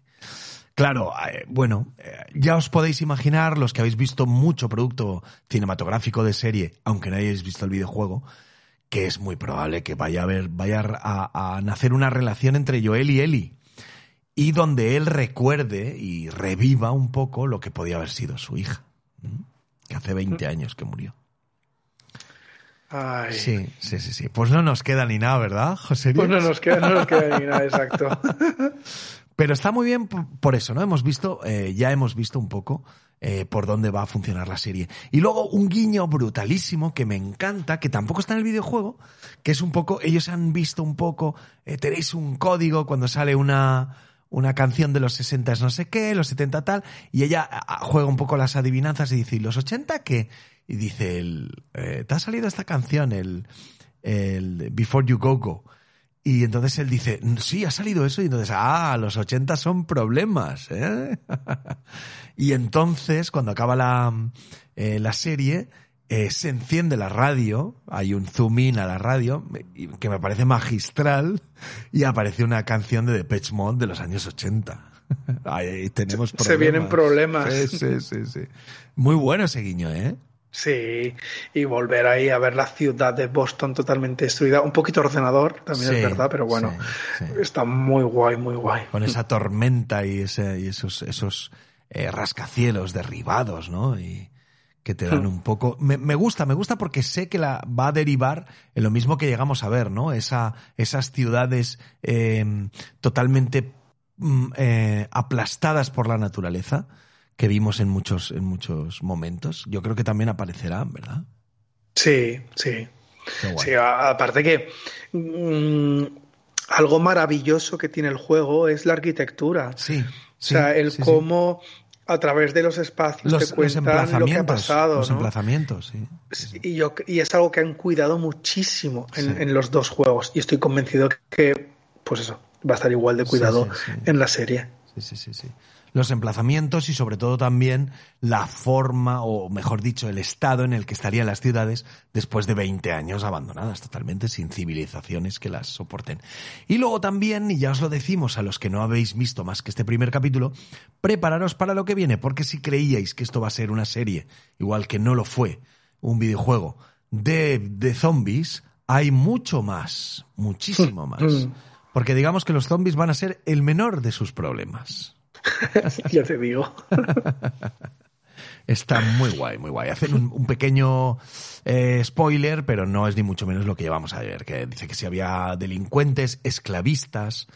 Claro, eh, bueno, eh, ya os podéis imaginar los que habéis visto mucho producto cinematográfico de serie, aunque no hayáis visto el videojuego, que es muy probable que vaya a haber, vaya a, a nacer una relación entre Joel y Ellie y donde él recuerde y reviva un poco lo que podía haber sido su hija, que hace 20 años que murió. Ay. Sí, sí, sí, sí. Pues no nos queda ni nada, ¿verdad, José? Pues no nos queda, no nos queda ni nada, exacto. Pero está muy bien por eso, ¿no? Hemos visto, eh, ya hemos visto un poco eh, por dónde va a funcionar la serie. Y luego un guiño brutalísimo que me encanta, que tampoco está en el videojuego, que es un poco, ellos han visto un poco, eh, tenéis un código cuando sale una, una canción de los 60 es no sé qué, los 70 tal, y ella juega un poco las adivinanzas y dice, ¿y los 80 qué? Y dice, el, eh, ¿te ha salido esta canción, el, el Before You Go Go? Y entonces él dice, sí, ha salido eso. Y entonces, ah, los 80 son problemas. ¿eh? y entonces, cuando acaba la, eh, la serie, eh, se enciende la radio, hay un zoom in a la radio, que me parece magistral, y aparece una canción de Depeche Mode de los años 80. Ahí tenemos problemas. Se vienen problemas. Sí, sí, sí, sí. Muy bueno ese guiño, ¿eh? Sí, y volver ahí a ver la ciudad de Boston totalmente destruida, un poquito ordenador, también Sí, es verdad, pero bueno, sí, está muy guay, muy guay. Con esa tormenta y, ese, y esos, esos eh, rascacielos derribados, ¿no? Y que te dan un poco... Me, me, gusta, me gusta porque sé que la va a derivar en lo mismo que llegamos a ver, ¿no? Esa, esas ciudades eh, totalmente mm, eh, aplastadas por la naturaleza que vimos en muchos, en muchos momentos. Yo creo que también aparecerán, ¿verdad? Sí, sí. Sí, aparte que mmm, algo maravilloso que tiene el juego es la arquitectura. Sí. sí o sea, el sí, cómo a través de los espacios los, te cuentan lo que ha pasado. Los ¿no? emplazamientos, sí. Y, yo, y es algo que han cuidado muchísimo en, en, los dos juegos. Y estoy convencido que, pues eso, va a estar igual de cuidado en la serie. Sí, sí, sí, sí los emplazamientos y sobre todo también la forma, o mejor dicho, el estado en el que estarían las ciudades después de 20 años abandonadas totalmente, sin civilizaciones que las soporten. Y luego también, y ya os lo decimos a los que no habéis visto más que este primer capítulo, prepararos para lo que viene, porque si creíais que esto va a ser una serie, igual que no lo fue, un videojuego de, de zombies, hay mucho más, muchísimo más. Porque digamos que los zombies van a ser el menor de sus problemas. ya te digo. Está muy guay, muy guay. Hacen un, pequeño eh, spoiler, pero no es ni mucho menos lo que llevamos a ver. Que dice que si había delincuentes, esclavistas.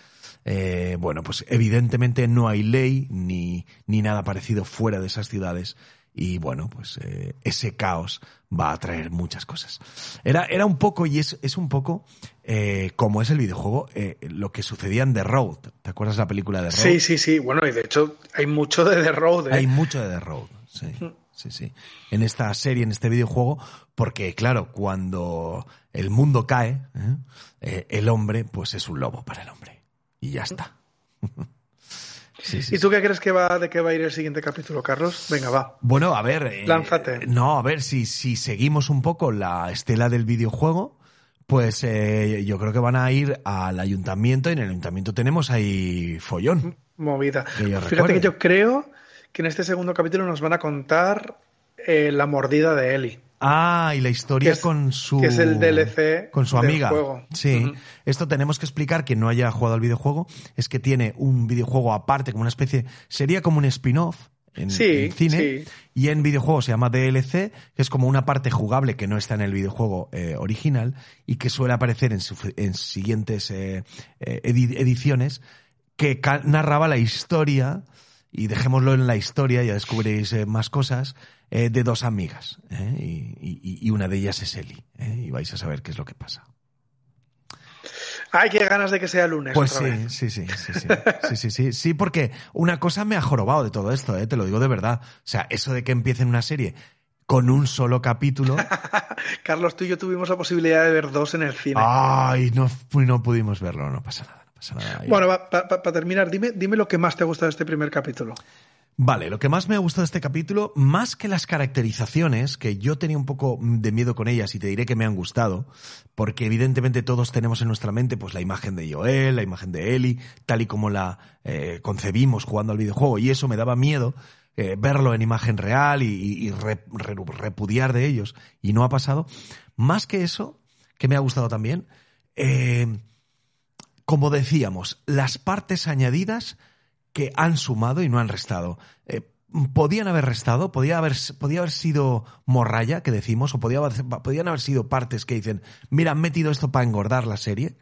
Eh, bueno, pues evidentemente no hay ley ni, ni nada parecido fuera de esas ciudades. Y bueno, pues eh, ese caos va a traer muchas cosas. Era, era un poco, y es, es un poco eh, como es el videojuego, eh, lo que sucedía en The Road. ¿Te acuerdas la película de The Road? Sí, sí, sí. Bueno, y de hecho hay mucho de The Road. ¿eh? Hay mucho de The Road, sí. Sí, sí. En esta serie, en este videojuego, porque claro, cuando el mundo cae, el hombre, pues es un lobo para el hombre. Y ya está. Sí, sí, ¿Y tú qué crees que va, de qué va a ir el siguiente capítulo, Carlos? Venga, va. Bueno, a ver. Lánzate. Eh, no, a ver, si, si seguimos un poco la estela del videojuego, Pues eh, yo creo que van a ir al ayuntamiento y en el ayuntamiento tenemos ahí follón. Movida. Que Fíjate recuerde. que yo creo que en este segundo capítulo nos van a contar eh, la mordida de Ellie. Ah, y la historia Que es- con su. que es el DLC Con su del amiga. juego. Sí. Esto tenemos que explicar, quien no haya jugado al videojuego, es que tiene un videojuego aparte, como una especie. Sería como un spin-off. En, Sí, en cine sí. y en videojuego se llama DLC, que es como una parte jugable que no está en el videojuego eh, original y que suele aparecer en, su- en siguientes eh, eh, edi- ediciones, que narraba la historia, y dejémoslo en la historia, ya descubriréis eh, más cosas, eh, de dos amigas. ¿eh? Y, y- y una de ellas es Ellie. ¿eh? Y vais a saber qué es lo que pasa. Ay, qué ganas de que sea lunes. Pues otra sí, vez. sí, sí, sí, sí, sí, sí, sí, sí, porque una cosa me ha jorobado de todo esto, ¿eh? te lo digo de verdad. O sea, eso de que empiecen una serie con un solo capítulo, Carlos, tú y yo tuvimos la posibilidad de ver dos en el cine. ay, no, no pudimos verlo, no pasa nada, no pasa nada. Bueno, para terminar, dime, dime lo que más te ha gustado de este primer capítulo. Vale, lo que más me ha gustado de este capítulo, más que las caracterizaciones, que yo tenía un poco de miedo con ellas y te diré que me han gustado, porque evidentemente todos tenemos en nuestra mente pues la imagen de Joel, la imagen de Ellie, tal y como la eh, concebimos jugando al videojuego, y eso me daba miedo eh, verlo en imagen real y, y- y re- re- repudiar de ellos, y no ha pasado. Más que eso, que me ha gustado también, eh, como decíamos, las partes añadidas que han sumado y no han restado. Eh, podían haber restado, podía haber, podía haber sido morralla, que decimos, o podían haber sido partes que dicen, mira, han metido esto para engordar la serie,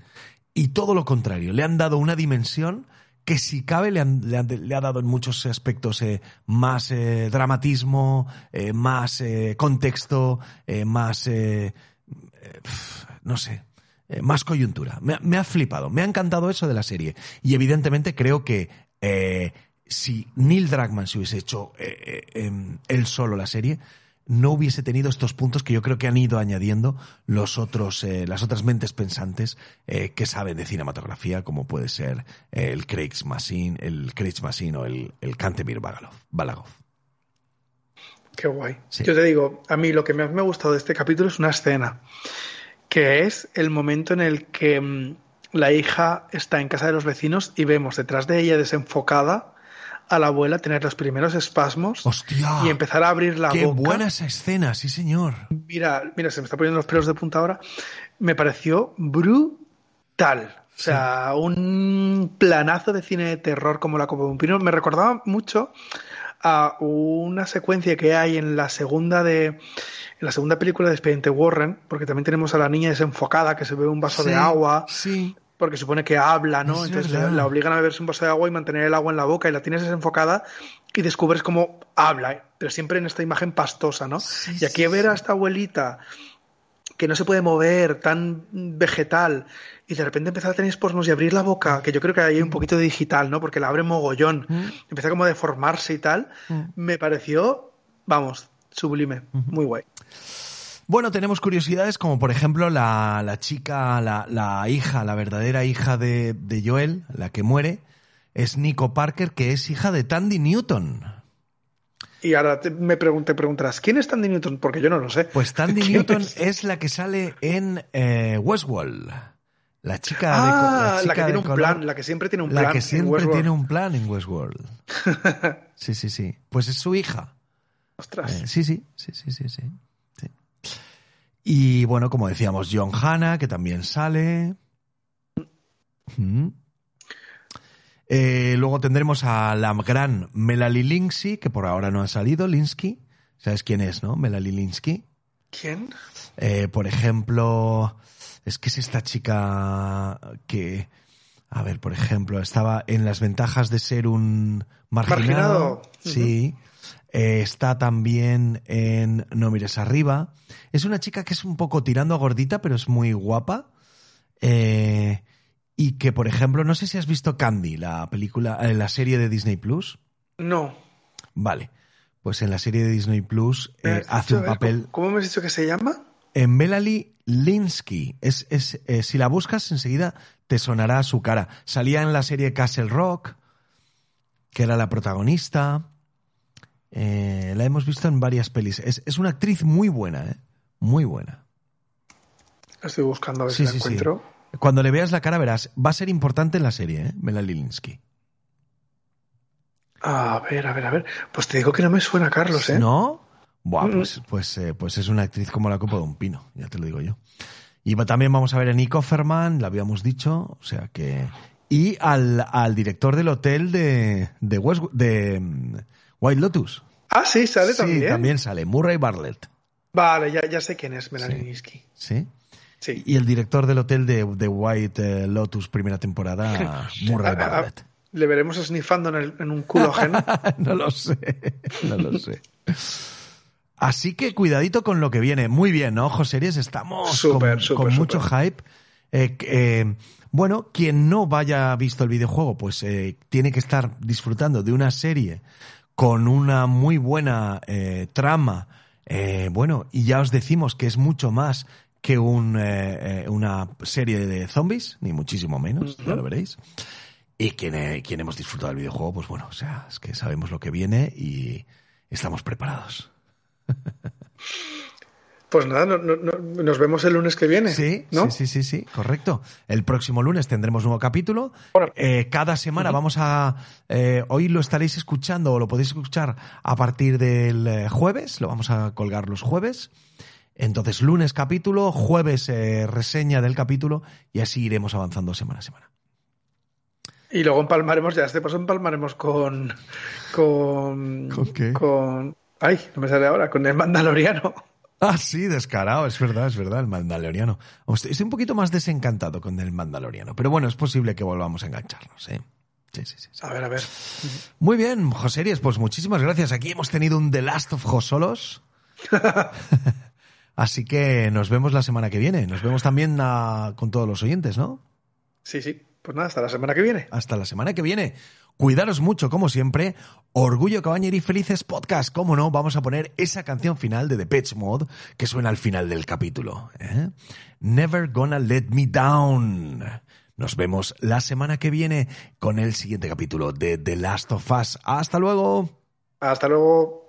y todo lo contrario, le han dado una dimensión que si cabe le, han- ha dado en muchos aspectos eh, más eh, dramatismo, más contexto, más, no sé, más coyuntura. Me ha flipado, me ha encantado eso de la serie. Y evidentemente creo que eh, si Neil Druckmann se hubiese hecho eh, eh, em, él solo la serie, no hubiese tenido estos puntos que yo creo que han ido añadiendo los otros, eh, las otras mentes pensantes eh, que saben de cinematografía, como puede ser el Craig Machine, el Craig Machine o el, el Kantemir Balagov. Qué guay. Sí. Yo te digo, a mí lo que más me ha gustado de este capítulo es una escena, que es el momento en el que mm, la hija está en casa de los vecinos y vemos detrás de ella desenfocada a la abuela tener los primeros espasmos ¡Hostia! y empezar a abrir la ¡Qué boca. buena esa escena! Sí, señor. Mira, mira, se me está poniendo los pelos de punta ahora. Me pareció brutal. O sea, un planazo de cine de terror como la Copa de un Pino. Me recordaba mucho a una secuencia que hay en la segunda de en la segunda película de Expediente Warren, porque también tenemos a la niña desenfocada que se ve un vaso de agua, Sí. Porque supone que habla, ¿no? Es Entonces la, obligan a beberse un vaso de agua y mantener el agua en la boca y la tienes desenfocada y descubres cómo habla, ¿eh? pero siempre en esta imagen pastosa, ¿no? Sí, y aquí sí, ver a esta abuelita que no se puede mover, tan vegetal, y de repente empezar a tener espasmos y abrir la boca, que yo creo que hay un poquito de digital, ¿no? Porque la abre mogollón, Mm. empieza como a deformarse y tal, Mm. me pareció, vamos, sublime, muy guay. Bueno, tenemos curiosidades como por ejemplo la, la chica, la, la hija, la verdadera hija de, de Joel, la que muere, es Nico Parker, que es hija de Tandy Newton. Y ahora te- me pregun- te preguntarás, ¿quién es Tandy Newton? Porque yo no lo sé. Pues Tandy ¿Quién Newton es? es? la que sale en eh, Westworld. La chica Ah, de co- la, chica que de tiene un color- plan, la que siempre tiene un la plan. que en siempre tiene un plan en Westworld. Sí, sí, sí. Pues es su hija. Ostras. Eh, sí, sí, sí, sí, sí, sí. Y bueno, como decíamos, John Hanna, que también sale. Ujú. Eh, luego tendremos a la gran Melanie Linsky, que por ahora no ha salido, Linsky. ¿Sabes quién es, no? Melanie Linsky. ¿Quién? Eh, por ejemplo, es que es esta chica que, a ver, por ejemplo, estaba en las ventajas de ser un marginado. Marginado. Sí. Eh, está también en No mires arriba. Es una chica que es un poco tirando a gordita, pero es muy guapa. Eh, y que, por ejemplo, no sé si has visto Candy, la película, eh, la serie de Disney Plus. No. Vale. Pues en la serie de Disney Plus ¿Me eh, hace un papel. ¿Cómo, cómo me has dicho que se llama? En Melanie Linsky. Es, es, eh, si la buscas enseguida te sonará su cara. Salía en la serie Castle Rock, que era la protagonista. Eh, la hemos visto en varias pelis. Es, es una actriz muy buena, ¿eh? Muy buena. Estoy buscando a ver si la encuentro. Cuando le veas la cara verás, va a ser importante en la serie, ¿eh? Mela Linsky. A ver, a ver, a ver. Pues te digo que no me suena Carlos, ¿eh? ¿No? Buah, pues, pues, eh, pues es una actriz como la copa de un pino, ya te lo digo yo. Y también vamos a ver a Nico Ferman, la habíamos dicho, o sea que... Y al, al director del hotel de, de, West, de mm, White Lotus. Ah, sí, sale sí, también. también sale, Murray Bartlett. Vale, ya, ya sé quién es Melanie Sí. ¿Sí? Y el director del hotel de, de White eh, Lotus primera temporada, Murray Bartlett. ¿Le veremos snifando en, el, en un culo ajeno? no lo sé, no lo sé. Así que cuidadito con lo que viene. Muy bien, ¿no? Ojo series, estamos con, mucho hype. Eh, eh, bueno, quien no vaya visto el videojuego, pues eh, tiene que estar disfrutando de una serie con una muy buena trama. bueno, y ya os decimos que es mucho más que un, una serie de zombies, ni muchísimo menos, ya lo veréis. Y quien, eh, quien hemos disfrutado del videojuego, pues bueno, o sea, es que sabemos lo que viene y estamos preparados. Pues nada, nos vemos el lunes que viene. Sí, ¿no? sí, sí, sí, correcto. El próximo lunes tendremos nuevo capítulo. Eh, cada semana vamos a... Eh, hoy lo estaréis escuchando o lo podéis escuchar a partir del jueves, lo vamos a colgar los jueves. Entonces, lunes capítulo, jueves reseña del capítulo y así iremos avanzando semana a semana. Y luego empalmaremos, ya este paso empalmaremos con. ¿Con, ¿Con qué? Con. Ay, no me sale ahora, con el Mandaloriano. Ah, sí, descarado, es verdad, es verdad, el Mandaloriano. Estoy un poquito más desencantado con el Mandaloriano, pero bueno, es posible que volvamos a engancharnos, ¿eh? Sí, sí, sí, A ver, a ver. Muy bien, Joseries, pues muchísimas gracias. Aquí hemos tenido un The Last of Josolos. Así que nos vemos la semana que viene. Nos vemos también ah, con todos los oyentes, ¿no? Sí, sí. Pues nada, hasta la semana que viene. Hasta la semana que viene. Cuidaros mucho, como siempre. Orgullo Cabañer y Felices Podcast. Cómo no, vamos a poner esa canción final de The Pitch Mode que suena al final del capítulo. ¿eh? Never Gonna Let Me Down. Nos vemos la semana que viene con el siguiente capítulo de The Last of Us. Hasta luego. Hasta luego.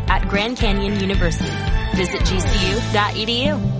at Grand Canyon University. Visit gcu.edu.